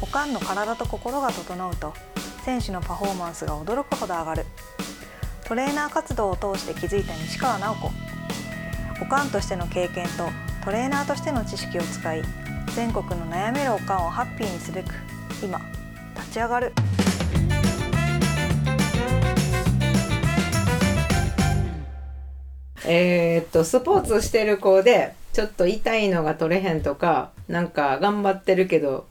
おかんの体と心が整うと選手のパフォーマンスが驚くほど上がる。トレーナー活動を通して気づいた西川直子。おかんとしての経験とトレーナーとしての知識を使い全国の悩めるおかんをハッピーにすべく今立ち上がる。えっとスポーツしてる子でちょっと痛いのが取れへんとかなんか頑張ってるけど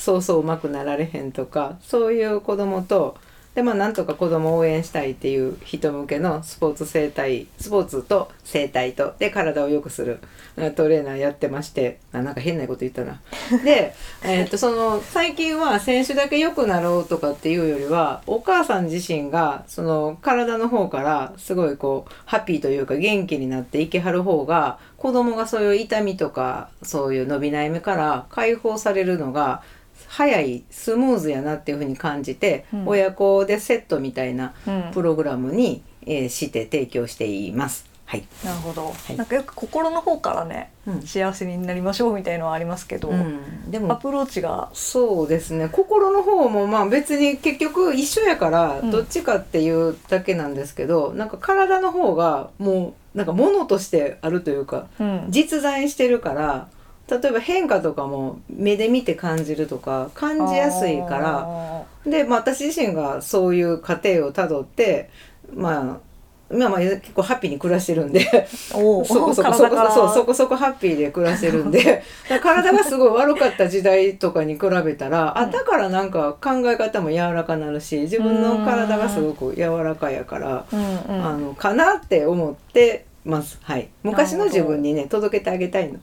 そうそううまくなられへんとかそういう子供とでまあなんとか子供を応援したいっていう人向けのスポーツ生態スポーツと生態とで体を良くするうんトレーナーやってましてあなんか変なこと言ったな。で、えーっとその最近は選手だけ良くなろうとかっていうよりはお母さん自身がその体の方からすごいこうハッピーというか元気になっていけはる方が子供がそういう痛みとかそういう伸び悩みから解放されるのが早いスムーズやなっていうふうに感じて、うん。親子でセットみたいなうん。プログラムに、えーして提供しています。はい。なるほど、い。なんかよく心の方からねうん。幸せになりましょうみたいのはありますけど、うん、でもアプローチが。そうですね。心の方もまあ別に結局一緒やからうん。どっちかっていうだけなんですけど、なんか体の方がもうなんか物としてあるというかうん。実在してるから例えば変化とかも目で見て感じるとか感じやすいからあで、まあ、私自身がそういう過程をたどってまあ今まあ結構ハッピーに暮らしてるんで そこそこそこそうそこそこハッピーで暮らしてるんで 体がすごい悪かった時代とかに比べたら、うん。あだからなんか考え方も柔らかなるし自分の体がすごく柔らかやから、うん。うんあのかなって思ってます。はい、昔の自分にね届けてあげたいの。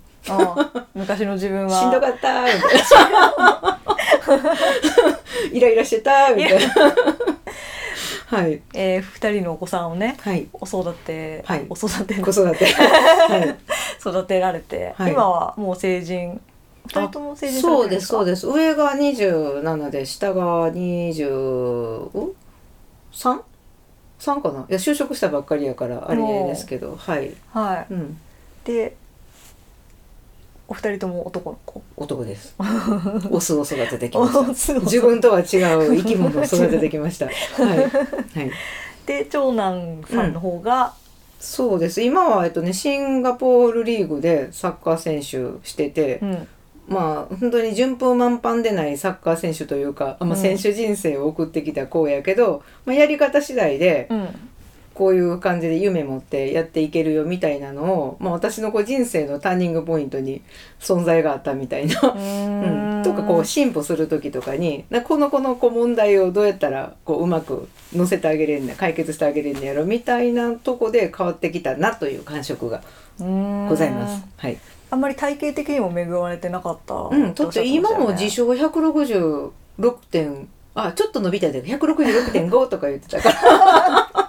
昔の自分は。しんどかったみたいな。イライラしてたみたいな。はい。えー、2人のお子さんをねはい。お育て、はい。お育て。子育て。はい。育てられて、はい。今はもう成人2人とも成人そうですそうです。上が27で下が 23? 3かな？いや就職したばっかりやからあれですけどはい、はい。うん、でお二人とも男の子？男です。オスを育ててきました。自自分とは違う生き物を育ててきました。はい、はい、で長男さんの方が、そうです。今は、えっとね、シンガポールリーグでサッカー選手してて、うん。まあ本当に順風満帆でないサッカー選手というか、あまあ、うん。選手人生を送ってきた子やけど、まあ、やり方次第でうんこういう感じで夢持ってやっていけるよみたいなのを、まあ、私のこう人生のターニングポイントに存在があったみたいな。ううん。ん。とかこう進歩する時とかになこの子のこう問題をどうやったらこううまく乗せてあげれんね解決してあげれんねやろみたいなとこで変わってきたなという感触がございます。はい。あんまり体型的にも恵まれてなかったうん、だって今も自称称166点あちょっと伸びたで166.5とか言ってたから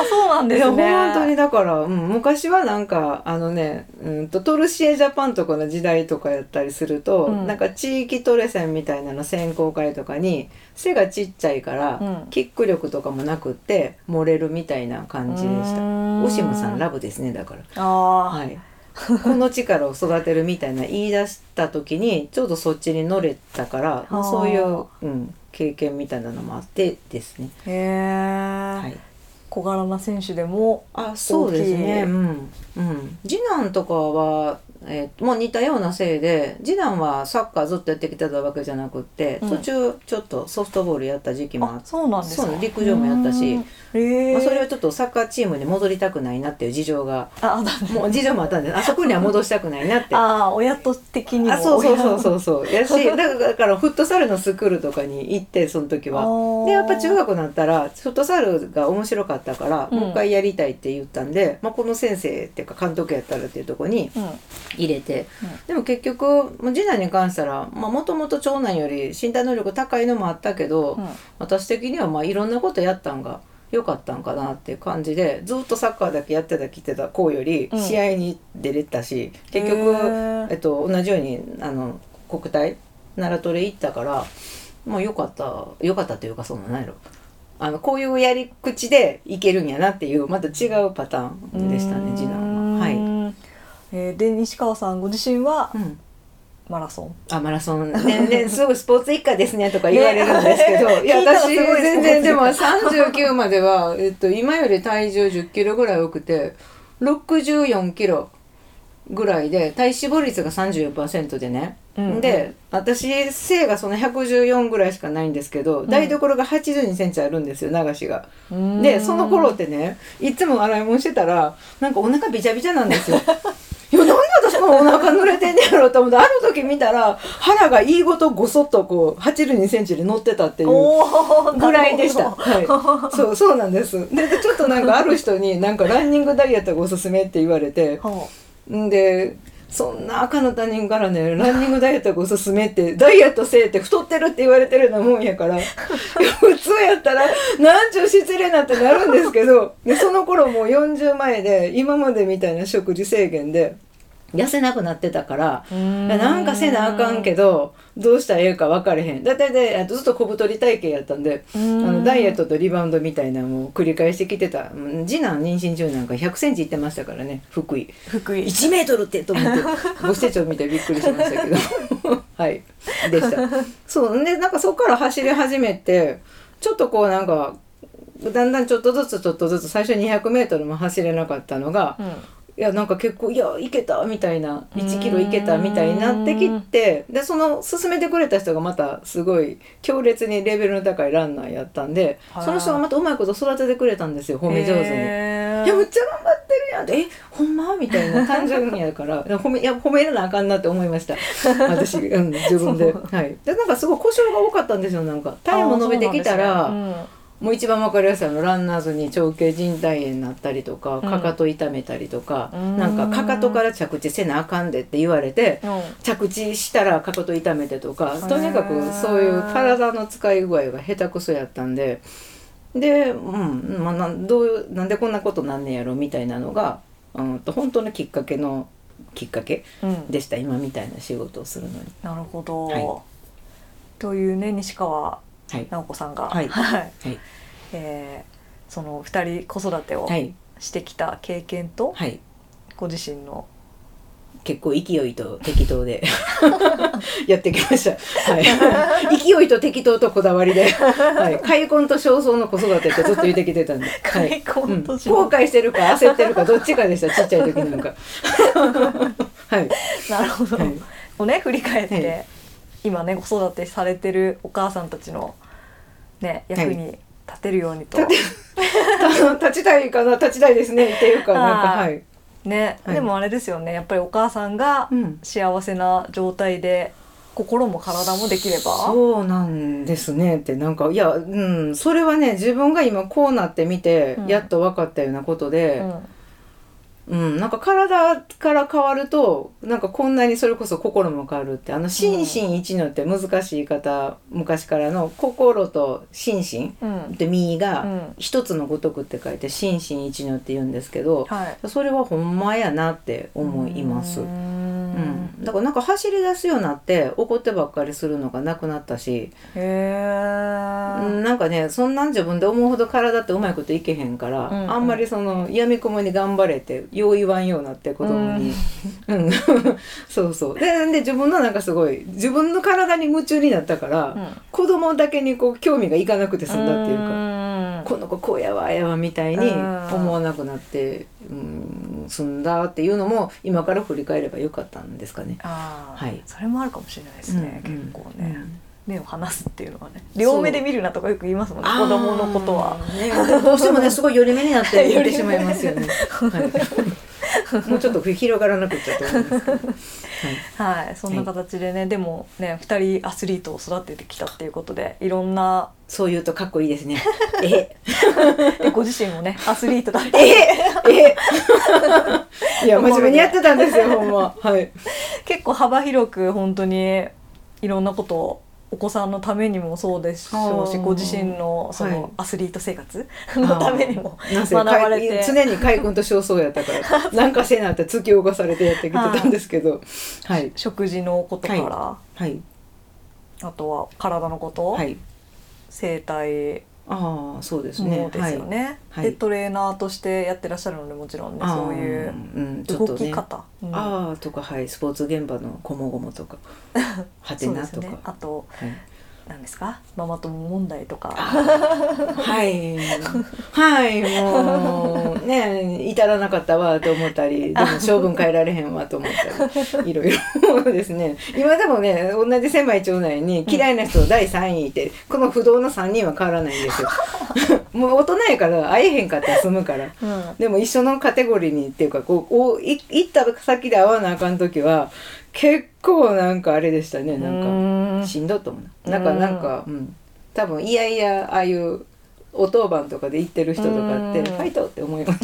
あそうなんですね。本当にだから、うん、昔はなんかあのね、うん、とトルシエジャパンとかの時代とかやったりすると、うん。なんか地域トレセンみたいなの選考会とかに背がちっちゃいから、うん。キック力とかもなくって漏れるみたいな感じでした。オシムさんラブですねだから。ああ、はい、この力を育てるみたいな言い出した時にちょうどそっちに乗れたから、まあそういう、うん、経験みたいなのもあってですね。へえ、はい、小柄な選手でもあそうです大きい。ね、うん。うん、次男とかは、えーもう似たようなせいで次男はサッカーずっとやってきてたわけじゃなくって、うん。途中ちょっとソフトボールやった時期もああって。そうなんですか。陸上もやったしまあ、それはちょっとサッカーチームに戻りたくないなっていう事情があだね。もう事情もあったんであそこには戻したくないなって。ああ親と的にもあそうそうそうそう。そうやしだからだからフットサルのスクールとかに行ってその時は。でやっぱ中学になったらフットサルが面白かったから、うん。もう一回やりたいって言ったんで、まあ、この先生っていうか監督やったらっていうところにうん入れて、でも結局もう次男に関したらもともと長男より身体能力高いのもあったけど、うん。私的にはまあいろんなことやったんが良かったんかなっていう感じでずっとサッカーだけやってたきてた子よりうん。試合に出れたし、結局、へー。えっと、同じようにあの国体奈良トレ行ったからもう良かった良かったというかその何やろ。あのこういうやり口でいけるんやなっていうまた違うパターンでしたね次男えーで西川さんご自身はうん。マラソン。あマラソン。ねね すごいスポーツ一家ですねとか言われるんですけど、いや私 全然でもスポー39までは、えっと、今より体重1 0キロぐらい多くて64キロぐらいで体脂肪率が34%でね、うんで私背がその114ぐらいしかないんですけど、台所が8 2センチあるんですよ流しが。でその頃ってねいつも洗い物してたらなんかお腹びちゃびちゃなんですよ。いやなんで私このお腹濡れてんねやろと思ってある時見たら腹がいいごとごそっとこう8 2センチで乗ってたっていうぐらいでした。はい、そうそうなんです。ででちょっとなんかある人になんかランニングダイエットがおすすめって言われて でそんな赤の他人からねランニングダイエットがおすすめってダイエットせえって太ってるって言われてるようなもんやから 普通やったらなんちゅう失礼なってなるんですけどでその頃もう40前で今までみたいな食事制限で痩せなくなってたから。なんかせなあかんけどどうしたらええか分かれへん。だってずっと小太り体型やったんであのダイエットとリバウンドみたいなのを繰り返してきてた。うん次男妊娠中なんか1 0 0センチいってましたからね福井。福井。1メートルってと思って ご施設見てびっくりしましたけど。はい。でした。そう。でなんかそこから走り始めてちょっとこうなんかだんだんちょっとずつちょっとずつ最初 200m も走れなかったのが、うんいやなんか結構いやいけたみたいな1キロいけたみたいになってきてでその勧めてくれた人がまたすごい強烈にレベルの高いランナーやったんではい。その人がまたうまいこと育ててくれたんですよ褒め上手に。いやむっちゃ頑張ってるやんって。えほんまみたいな単純やから 褒めいや褒めなあかんなって思いました。私、うん、自分で。はい。でなんかすごい故障が多かったんですよなんか。タイム伸びてきたら、もう一番わかりやすいあのランナーズに長径靭帯炎になったりとかうん。かかと痛めたりとか、うん。なんかかかとから着地せなあかんでって言われてうん。うん着地したらかかと痛めてとかーとにかくそういう体の使い具合が下手くそやったんでで、うんまあ、なんどうなんでこんなことなんねやろみたいなのが、うん、と本当のきっかけのきっかけうん。でした今みたいな仕事をするのに。なるほど、はい。というね西川はい直子さんが、はい。はい。えーその二人子育てをはい。してきた経験と、はい。ご自身の。結構勢いと適当で。やってきました。はい。勢いと適当とこだわりで、はい。開墾と焦燥の子育てってずっと言ってきてたんで、はい。うん。後悔してるか焦ってるかどっちかでした。ちっちゃい時なんか。はい。なるほど、はい。をね振り返って、はい今ね子育てされてるお母さんたちのね役に立てるようにと、立 立ちたいかな立ちたいですねっていうかなんかははいい。ね、はい。でもあれですよねやっぱりお母さんがうん。幸せな状態で心も体もできれば。そうなんですねってなんかいやうんそれはね自分が今こうなってみて、うん。やっと分かったようなことで。うんうん、なんか体から変わるとなんかこんなにそれこそ心も変わるってあの心身一のって難しい言い方昔からの心と心身うん。って身うがん。一つのごとくって書いて心身一のって言うんですけどはい。それはほんまやなって思います。う。ーうん。ん、だからなんか走り出すようになって怒ってばっかりするのがなくなったし、へなんかねそんなん自分で思うほど体ってうまいこといけへんから、うんあんまりそのやみくもに頑張れってよう言わんようになって子供に、うん。そうそう。でで自分のなんかすごい自分の体に夢中になったから、うん。子供だけにこう興味がいかなくて済んだっていうか。かこの子こうやわああやわみたいにうん。思わなくなって、うん、済んだっていうのも今から振り返ればよかったんですかね。ああ、はい。それもあるかもしれないですね、うん。結構ね、うん。目を離すっていうのはね。両目で見るなとかよく言いますもんね子供のことは。ね、どうしてもね すごい寄り目になって言ってしまいますよね。はい、もうちょっと広がらなくっちゃと思うんですけど。はい、はい、そんな形でね、でもね2人アスリートを育ててきたっていうことでいろんなそう言うとかっこいいですね。えでご自身もねアスリートだええいや真面目にやってたんですよほんま。はい。結構幅広く本当にいろんなことをお子さんのためにもそうですしあー。ご自身のそはい。のアスリート生活のためにも学ばれて。常に海軍と焦燥やったから なんかせなって突き動かされてやってきてたんですけどはい。食事のことから、はい。あとは体のこと、はい。生態ああそうですもねのですよね。はい。でトレーナーとしてやってらっしゃるのでもちろんねはい、そういうあーうん、ちょっ動とね。き方、うん。ああとかはい。スポーツ現場のこもごもとか。はてなとか、すね。あとはい何ですか？ママ友問題とか。はい。はいもうね至らなかったわと思ったりでも性分変えられへんわと思ったりいろいろですね。今でもね同じ狭い町内に嫌いな人第3位いて、この不動の3人は変わらないんですよ。もう大人やから会えへんかったら済むから。うん。でも一緒のカテゴリーにっていうかこうおい行った先で会わなあかん時は結構なんかあれでしたねなんか。うんしんどいと思うな。なんかうんなんか、うん、多分いやいやああいうお当番とかで行ってる人とかってうんファイトって思います。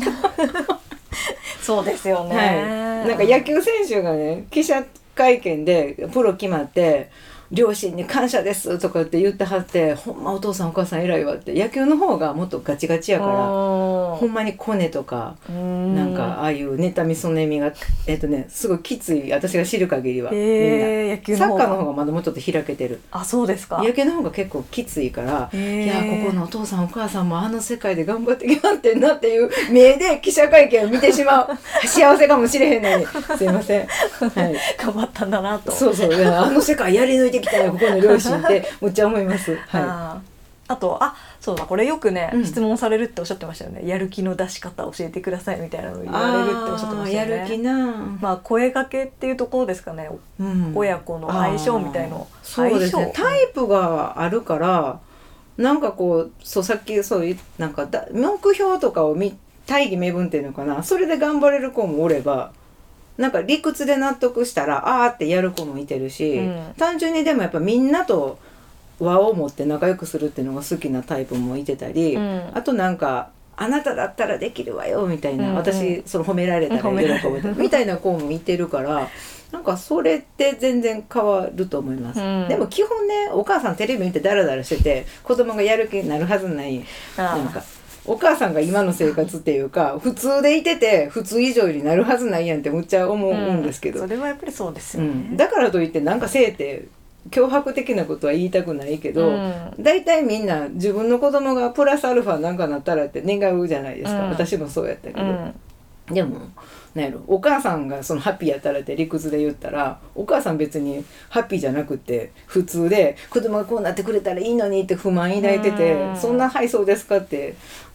そうですよね。はい。なんか野球選手がね記者会見でプロ決まって。両親に感謝ですとかって言ってはってほんまお父さんお母さん偉いわって野球の方がもっとガチガチやからほんまにコネとかななんかああいう妬みそねみがえっとねすごいきつい私が知る限りはみんな。サッカーの方がまだもうちょっと開けてる。あそうですか。野球の方が結構きついからいやここのお父さんお母さんもあの世界で頑張ってきはってんなっていう目で記者会見を見てしまう 幸せかもしれへんのに。すいません、はい、頑張ったんだなと。そうそう。であの世界やり抜いてきたよここの両親って むっちゃ思います、はあー。あとあそうだこれよくね、うん。質問されるっておっしゃってましたよね。やる気の出し方教えてくださいみたいなのい、言われるっておっしゃってましたよね。やる気な、まあ声かけっていうところですかね。うん。親子の相性みたいの。そうですね。相性。タイプがあるからなんかこうそうさっきそういうなんかだ目標とかを見大義名分っていうのかな。それで頑張れる子もおればなんか理屈で納得したらあーってやる子もいてるし、うん。単純にでもやっぱみんなと和を持って仲良くするっていうのが好きなタイプもいてたり、うん。あとなんか「あなただったらできるわよ」みたいな、うん。うん私その褒められたら喜褒められるぶみたいな子もいてるからなんかそれって全然変わると思います、うん。でも基本ねお母さんテレビ見てダラダラしてて子供がやる気になるはずない。なんかお母さんが今の生活っていうか普通でいてて普通以上になるはずないやんってむっちゃ思うんですけど、それはやっぱりそうですよね、うん、だからといってなんかせいて脅迫的なことは言いたくないけど、うん。大体みんな自分の子供がプラスアルファなんかなったらって願うじゃないですか、うん。私もそうやったけど、うん。でもなんやろお母さんがそのハッピーやったらって理屈で言ったらお母さん別にハッピーじゃなくて普通で子供がこうなってくれたらいいのにって不満抱いてて、うん。そんな「はいそうですか」って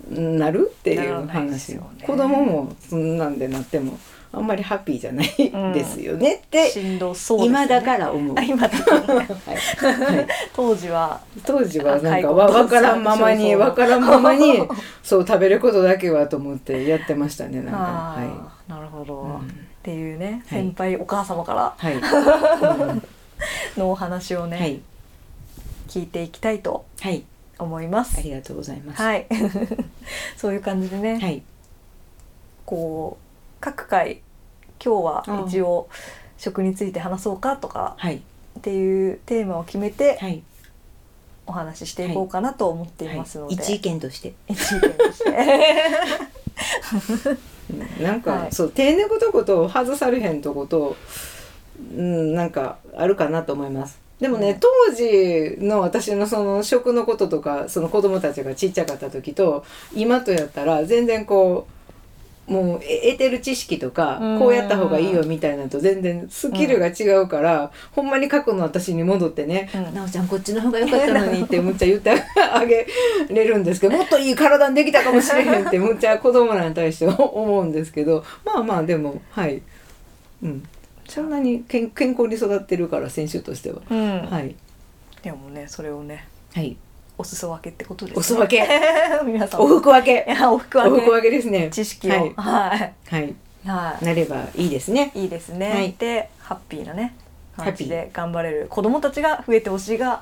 なる？っていう話、よね。子供もそんなんでなってもあんまりハッピーじゃないですよねって、しんどそうです、ね、今だから思う。あ今だはい。はい。当時は当時はなんかあわ分からんままに分からんままにそう食べることだけはと思ってやってましたねなんか。あはいほど、うん。っていうねはい。先輩お母様からはい、うん。のお話をね、はい。聞いていきたいとはい。思います。あ。りがとうございます。はい、そういう感じでね、はい。こう各回今日は一応食について話そうかとかはい。っていうテーマを決めてはい。お話ししていこうかなと思っていますので、はい。一意見として。一意見として。う んなんか、はい。そう手抜くとこと外されへんとことうんなんかあるかなと思います。でもね、うん当時の私のその食のこととかその子供たちがちっちゃかった時と今とやったら全然こうもうえ得てる知識とかうん。こうやった方がいいよみたいなのと全然スキルが違うから、ほんまに過去の私に戻ってねうんなおちゃんこっちの方が良かったのにってむっちゃ言ってあげれるんですけど もっといい体にできたかもしれへんってむっちゃ子供らに対して思うんですけどまあまあでもはい、うん、そんなに健健康に育ってるから選手としては、うん。はい。でもねそれをね。はいお裾分けってことですね。お裾分け。皆さん。お服分け。いやお服お服分け。分けですね。知識を。はい。はい。はい。はい、なればいいですね。い、いですね、はい。でハッピーなね感じで頑張れる子供たちが増えてほしいが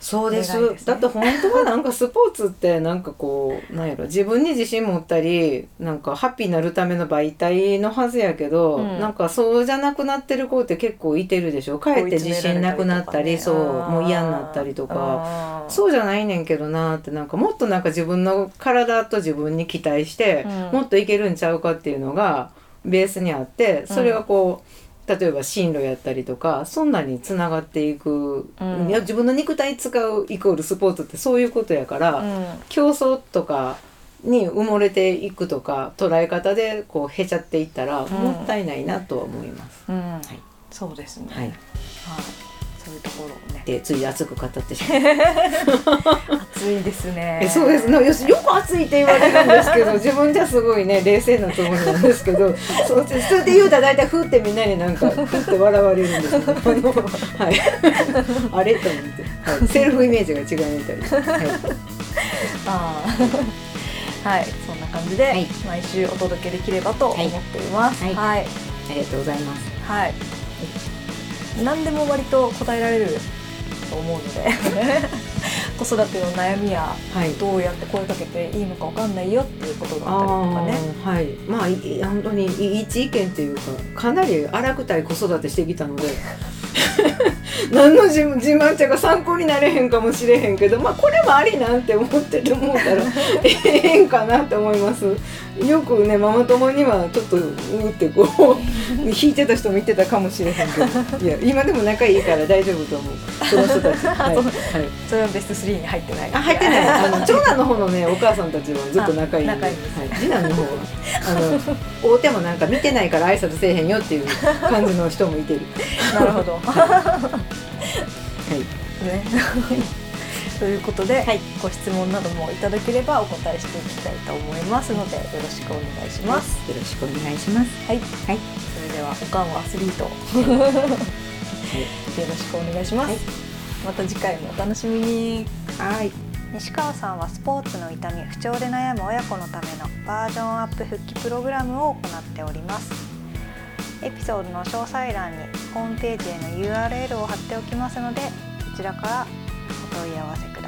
そうです。ね。だって本当はなんかスポーツってなんかこうなんやろ。自分に自信持ったりなんかハッピーになるための媒体のはずやけど、うん。なんかそうじゃなくなってる子って結構いてるでしょ。かえって自信なくなったりそうもう嫌になったりとか。かそうじゃないねんけどなってなんかもっとなんか自分の体と自分に期待して、うん。もっといけるんちゃうかっていうのがベースにあってそれがこう、例えば進路やったりとかそんなにつながっていく、うん。いや自分の肉体使うイコールスポーツってそういうことやから、うん。競争とかに埋もれていくとか捉え方でこうへちゃっていったら、もったいないなとは思います。うん。い。そうですね。はい、はいそういうところをね。でつい熱く語ってしまう。暑いですね。えそうですね。よしよく暑いって言われるんですけど 自分じゃすごいね冷静なつもりなんですけどそうそれで言うたら大体ふってみんなになんかふって笑われるんですよ、ね、あのはい。あれ？と思って、はい、セルフイメージが違うみたいです、はい、あー。はい。そんな感じで、はい。毎週お届けできればと思っています。はい。はい、ありがとうございます。はい何でも割と答えられると思うので子育ての悩みやはい。どうやって声かけていいのかわかんないよっていうことだったりあとかねーはい。まあ本当にい一意見っていうかかなり荒くたい子育てしてきたので 何の自自慢ちゃが参考になれへんかもしれへんけどまあこれもありなんて思ってて思ったら ええんかなって思います。よくねママ友にはちょっとうーってこう 引いてた人もいてたかもしれへんけど。いや今でも仲いいから大丈夫と思う。その人たち。はい、はい。それはベスト3に入ってない。あ入ってない。あの長男の方のねお母さんたちはずっと仲いいんで。はい、次男の方は。あの大手もなんか見てないから挨拶せえへんよっていう感じの人もいてる。なるほど。はい。ね。ということで、はい。ご質問などもいただければお答えしていきたいと思いますのでよろしくお願いします。よろしくお願いします。はい、はい。それではおかんはアスリート、よろしくお願いします。はい。また次回もお楽しみに。はい西川さんはスポーツの痛み不調で悩む親子のためのバージョンアップ復帰プログラムを行っております。エピソードの詳細欄にホームページへの URL を貼っておきますのでそちらからお問い合わせく